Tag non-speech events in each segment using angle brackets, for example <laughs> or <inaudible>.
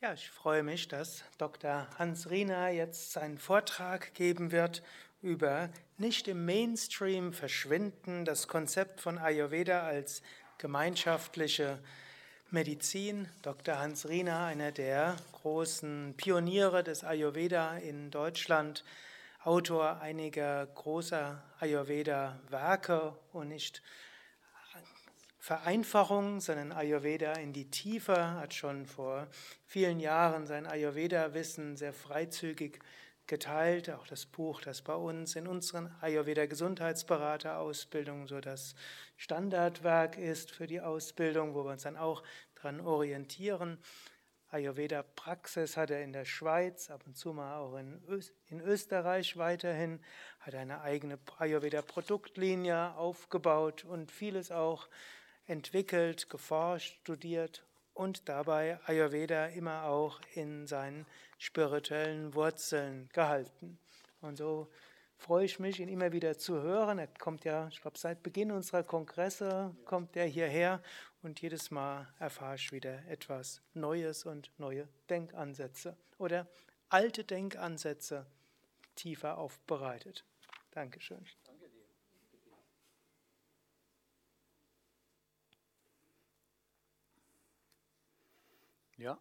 Ja, ich freue mich, dass Dr. Hans Riener jetzt seinen Vortrag geben wird über nicht im Mainstream verschwinden, das Konzept von Ayurveda als gemeinschaftliche Medizin. Dr. Hans Riener, einer der großen Pioniere des Ayurveda in Deutschland, Autor einiger großer Ayurveda-Werke und nicht Vereinfachung, sondern Ayurveda in die Tiefe, hat schon vor vielen Jahren sein Ayurveda-Wissen sehr freizügig geteilt. Auch das Buch, das bei uns in unseren Ayurveda-Gesundheitsberater-Ausbildungen so das Standardwerk ist für die Ausbildung, wo wir uns dann auch daran orientieren. Ayurveda-Praxis hat er in der Schweiz, ab und zu mal auch in, in Österreich weiterhin, hat eine eigene Ayurveda-Produktlinie aufgebaut und vieles auch entwickelt, geforscht, studiert und dabei Ayurveda immer auch in seinen spirituellen Wurzeln gehalten. Und so freue ich mich, ihn immer wieder zu hören. Er kommt ja, ich glaube, seit Beginn unserer Kongresse kommt er hierher und jedes Mal erfahre ich wieder etwas Neues und neue Denkansätze oder alte Denkansätze tiefer aufbereitet. Dankeschön. Ja,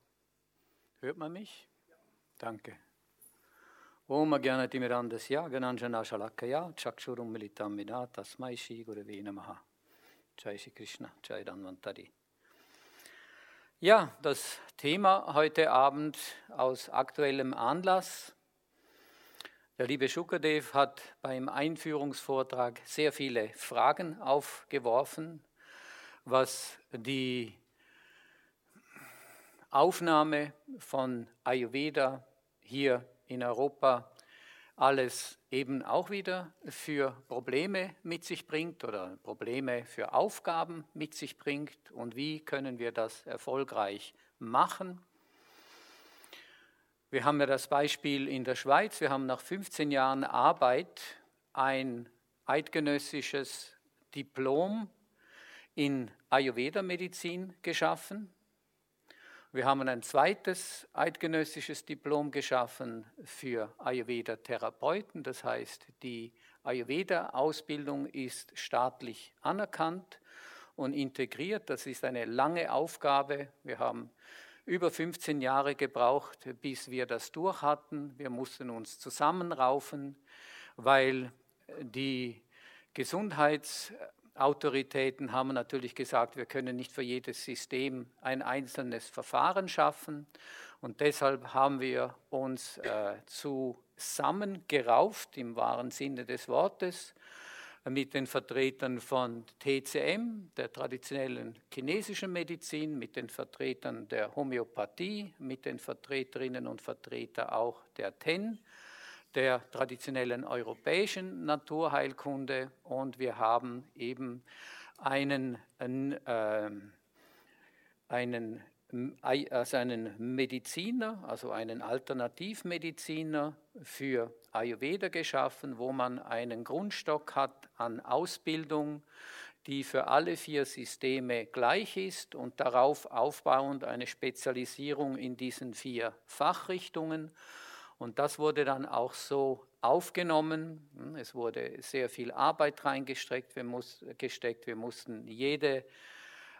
hört man mich? Danke. Om Agyanatimirandasya Gananjana Shalakaya Chakshurum Militam Mina Tasmai Shri Gurave Namaha Jai Shri Krishna Jai Danvantari Ja, das Thema heute Abend aus aktuellem Anlass. Der liebe Shukadev hat beim Einführungsvortrag sehr viele Fragen aufgeworfen, was die Aufnahme von Ayurveda hier in Europa alles eben auch wieder für Probleme mit sich bringt oder Probleme für Aufgaben mit sich bringt und wie können wir das erfolgreich machen. Wir haben ja das Beispiel in der Schweiz, wir haben nach 15 Jahren Arbeit ein eidgenössisches Diplom in Ayurveda-Medizin geschaffen. Wir haben ein zweites eidgenössisches Diplom geschaffen für Ayurveda-Therapeuten. Das heißt, die Ayurveda-Ausbildung ist staatlich anerkannt und integriert. Das ist eine lange Aufgabe. Wir haben über 15 Jahre gebraucht, bis wir das durch hatten. Wir mussten uns zusammenraufen, weil die Gesundheits- Autoritäten haben natürlich gesagt, wir können nicht für jedes System ein einzelnes Verfahren schaffen. Und deshalb haben wir uns äh, zusammengerauft im wahren Sinne des Wortes mit den Vertretern von TCM, der traditionellen chinesischen Medizin, mit den Vertretern der Homöopathie, mit den Vertreterinnen und Vertretern auch der TEN der traditionellen europäischen Naturheilkunde und wir haben eben einen, äh, einen, also einen Mediziner, also einen Alternativmediziner für Ayurveda geschaffen, wo man einen Grundstock hat an Ausbildung, die für alle vier Systeme gleich ist und darauf aufbauend eine Spezialisierung in diesen vier Fachrichtungen. Und das wurde dann auch so aufgenommen. Hm, es wurde sehr viel Arbeit reingesteckt. Wir, muss, gesteckt. Wir mussten jede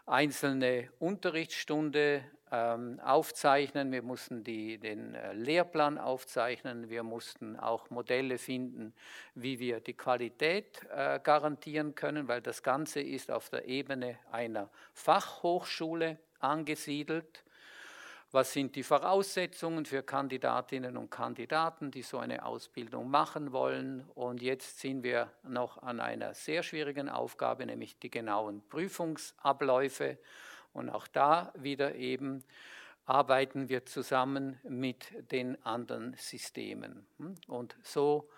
einzelne Unterrichtsstunde ähm, aufzeichnen. Wir mussten die, den äh, Lehrplan aufzeichnen. Wir mussten auch Modelle finden, wie wir die Qualität äh, garantieren können, weil das Ganze ist auf der Ebene einer Fachhochschule angesiedelt. Was sind die Voraussetzungen für Kandidatinnen und Kandidaten, die so eine Ausbildung machen wollen? Und jetzt sind wir noch an einer sehr schwierigen Aufgabe, nämlich die genauen Prüfungsabläufe. Und auch da wieder eben arbeiten wir zusammen mit den anderen Systemen. Und so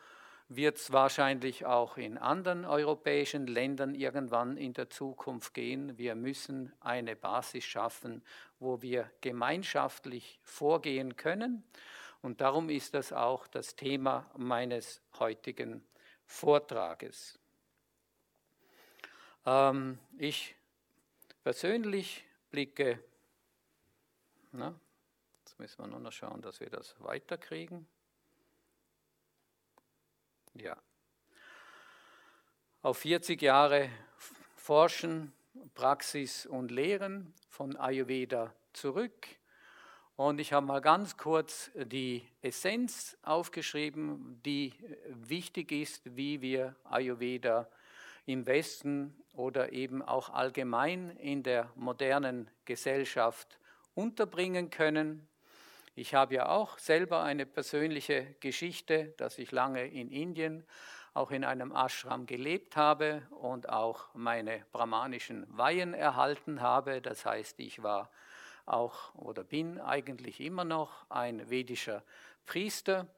wird es wahrscheinlich auch in anderen europäischen Ländern irgendwann in der Zukunft gehen. Wir müssen eine Basis schaffen, wo wir gemeinschaftlich vorgehen können. Und darum ist das auch das Thema meines heutigen Vortrages. Ähm, ich persönlich blicke, na, jetzt müssen wir nur noch schauen, dass wir das weiterkriegen. Ja. Auf 40 Jahre Forschen, Praxis und Lehren von Ayurveda zurück. Und ich habe mal ganz kurz die Essenz aufgeschrieben, die wichtig ist, wie wir Ayurveda im Westen oder eben auch allgemein in der modernen Gesellschaft unterbringen können. Ich habe ja auch selber eine persönliche Geschichte, dass ich lange in Indien auch in einem Ashram gelebt habe und auch meine brahmanischen Weihen erhalten habe. Das heißt, ich war auch oder bin eigentlich immer noch ein vedischer Priester.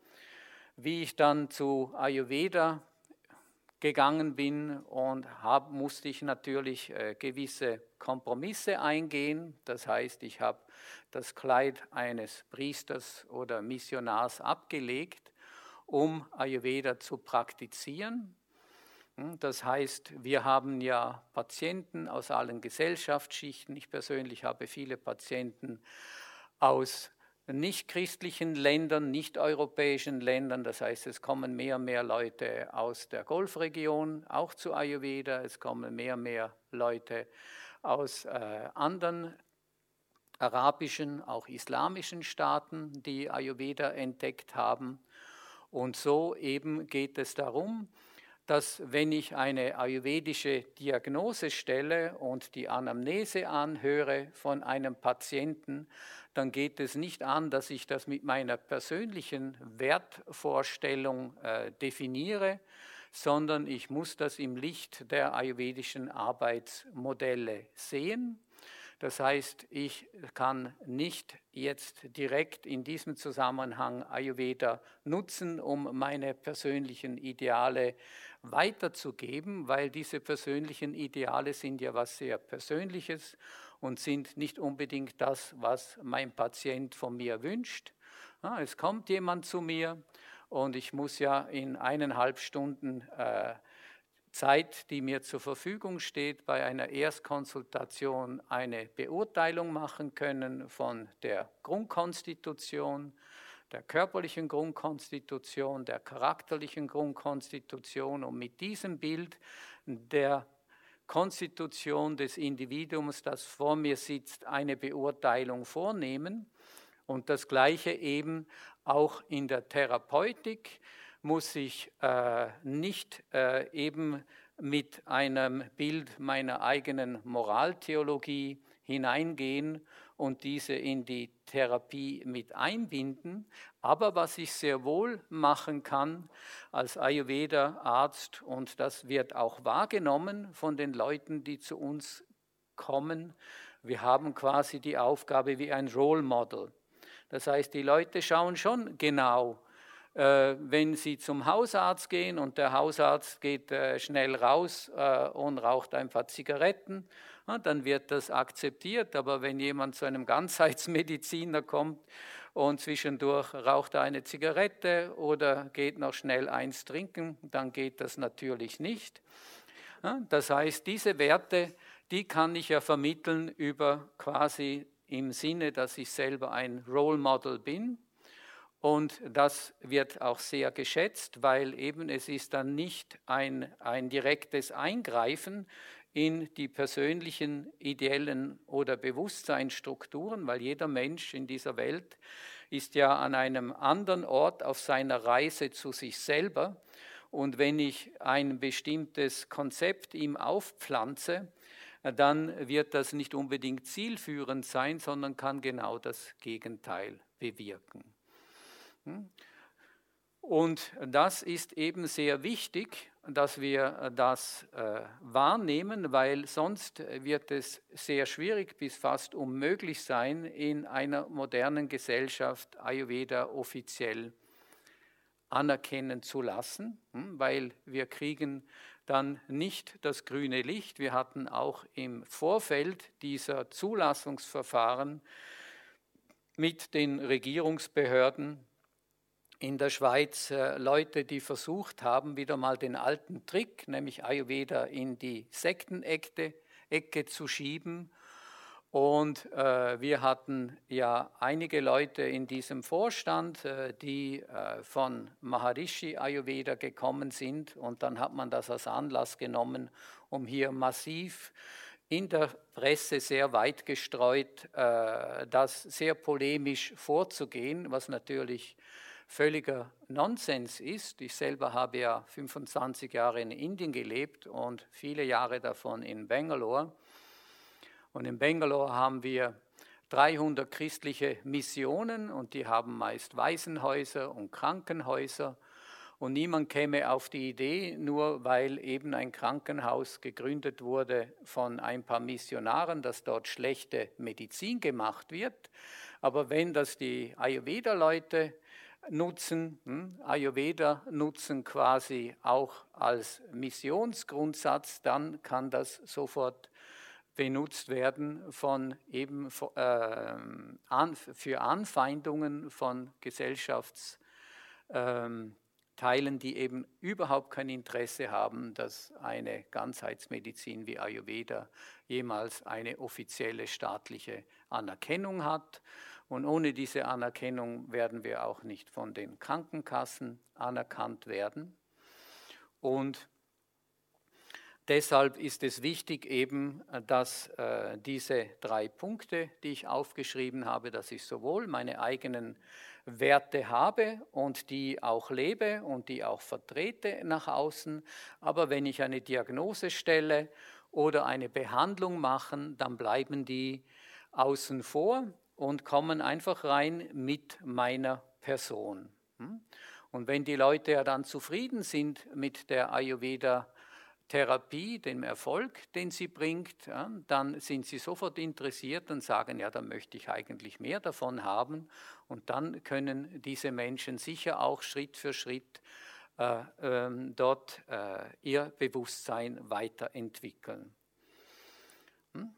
Wie ich dann zu Ayurveda gegangen bin und hab, musste ich natürlich äh, gewisse Kompromisse eingehen. Das heißt, ich habe das Kleid eines Priesters oder Missionars abgelegt, um Ayurveda zu praktizieren. Hm, das heißt, wir haben ja Patienten aus allen Gesellschaftsschichten. Ich persönlich habe viele Patienten aus nicht-christlichen Ländern, nicht-europäischen Ländern. Das heißt, es kommen mehr und mehr Leute aus der Golfregion, auch zu Ayurveda. Es kommen mehr und mehr Leute aus äh, anderen arabischen, auch islamischen Staaten, die Ayurveda entdeckt haben. Und so eben geht es darum, dass wenn ich eine ayurvedische Diagnose stelle und die Anamnese anhöre von einem Patienten, dann geht es nicht an, dass ich das mit meiner persönlichen Wertvorstellung äh, definiere, sondern ich muss das im Licht der ayurvedischen Arbeitsmodelle sehen. Das heißt, ich kann nicht jetzt direkt in diesem Zusammenhang Ayurveda nutzen, um meine persönlichen Ideale weiterzugeben, weil diese persönlichen Ideale sind ja was sehr Persönliches und sind nicht unbedingt das, was mein Patient von mir wünscht. Es kommt jemand zu mir und ich muss ja in eineinhalb Stunden äh, Zeit, die mir zur Verfügung steht, bei einer Erstkonsultation eine Beurteilung machen können von der Grundkonstitution, der körperlichen Grundkonstitution, der charakterlichen Grundkonstitution und mit diesem Bild der Konstitution des Individuums, das vor mir sitzt, eine Beurteilung vornehmen. Und das Gleiche eben auch in der Therapeutik muss ich äh, nicht äh, eben mit einem Bild meiner eigenen Moraltheologie hineingehen und diese in die Therapie mit einbinden. Aber was ich sehr wohl machen kann als Ayurveda-Arzt, und das wird auch wahrgenommen von den Leuten, die zu uns kommen, wir haben quasi die Aufgabe wie ein Role Model. Das heißt, die Leute schauen schon genau, wenn sie zum Hausarzt gehen und der Hausarzt geht äh, schnell raus äh, und raucht ein paar Zigaretten, dann wird das akzeptiert. Aber wenn jemand zu einem <laughs> Ganzheitsmediziner kommt und zwischendurch raucht er eine Zigarette oder geht noch schnell eins trinken, dann geht das natürlich nicht. Das heißt, diese Werte, die kann ich ja vermitteln über quasi im Sinne, dass ich selber ein Role Model bin, und das wird auch sehr geschätzt, weil eben es ist dann nicht ein, ein direktes Eingreifen in die persönlichen, ideellen oder Bewusstseinsstrukturen, weil jeder Mensch in dieser Welt ist ja an einem anderen Ort auf seiner Reise zu sich selber. Und wenn ich ein bestimmtes Konzept ihm aufpflanze, dann wird das nicht unbedingt zielführend sein, sondern kann genau das Gegenteil bewirken. Hm? Und das ist eben sehr wichtig, dass wir das äh, wahrnehmen, weil sonst wird es sehr schwierig bis fast unmöglich sein, in einer modernen Gesellschaft Ayurveda offiziell anerkennen zu lassen, hm? weil wir kriegen dann nicht das grüne Licht. Wir hatten auch im Vorfeld dieser Zulassungsverfahren mit den Regierungsbehörden in der Schweiz äh, Leute, die versucht haben, wieder mal den alten Trick, nämlich Ayurveda in die Sektenecke Ecke zu schieben Und äh, wir hatten ja einige Leute in diesem Vorstand, äh, die äh, von Maharishi Ayurveda gekommen sind. Und dann hat man das als Anlass genommen, um hier massiv in der Presse sehr weit gestreut, äh, das sehr polemisch vorzugehen, was natürlich völliger Nonsens ist. Ich selber habe ja 25 Jahre in Indien gelebt und viele Jahre davon in Bangalore. Und in Bangalore haben wir 300 christliche Missionen und die haben meist Waisenhäuser und Krankenhäuser. Und niemand käme auf die Idee, nur weil eben ein Krankenhaus gegründet wurde von ein paar Missionaren, dass dort schlechte Medizin gemacht wird. Aber wenn das die Ayurveda-Leute nutzen, hm, Ayurveda nutzen quasi auch als Missionsgrundsatz, dann kann das sofort benutzt werden von eben äh, für Anfeindungen von Gesellschaftsteilen, ähm, die eben überhaupt kein Interesse haben, dass eine Ganzheitsmedizin wie Ayurveda jemals eine offizielle staatliche Anerkennung hat. Und ohne diese Anerkennung werden wir auch nicht von den Krankenkassen anerkannt werden. Und deshalb ist es wichtig eben, dass äh, diese drei Punkte, die ich aufgeschrieben habe, dass ich sowohl meine eigenen Werte habe und die auch lebe und die auch vertrete nach außen, aber wenn ich eine Diagnose stelle oder eine Behandlung mache, dann bleiben die außen vor und kommen einfach rein mit meiner Person. Hm? Und wenn die Leute ja dann zufrieden sind mit der Ayurveda-Therapie, dem Erfolg, den sie bringt, dann sind sie sofort interessiert und sagen, ja, da möchte ich eigentlich mehr davon haben. Und dann können diese Menschen sicher auch Schritt für Schritt äh, äh, dort äh, ihr Bewusstsein weiterentwickeln. Hm?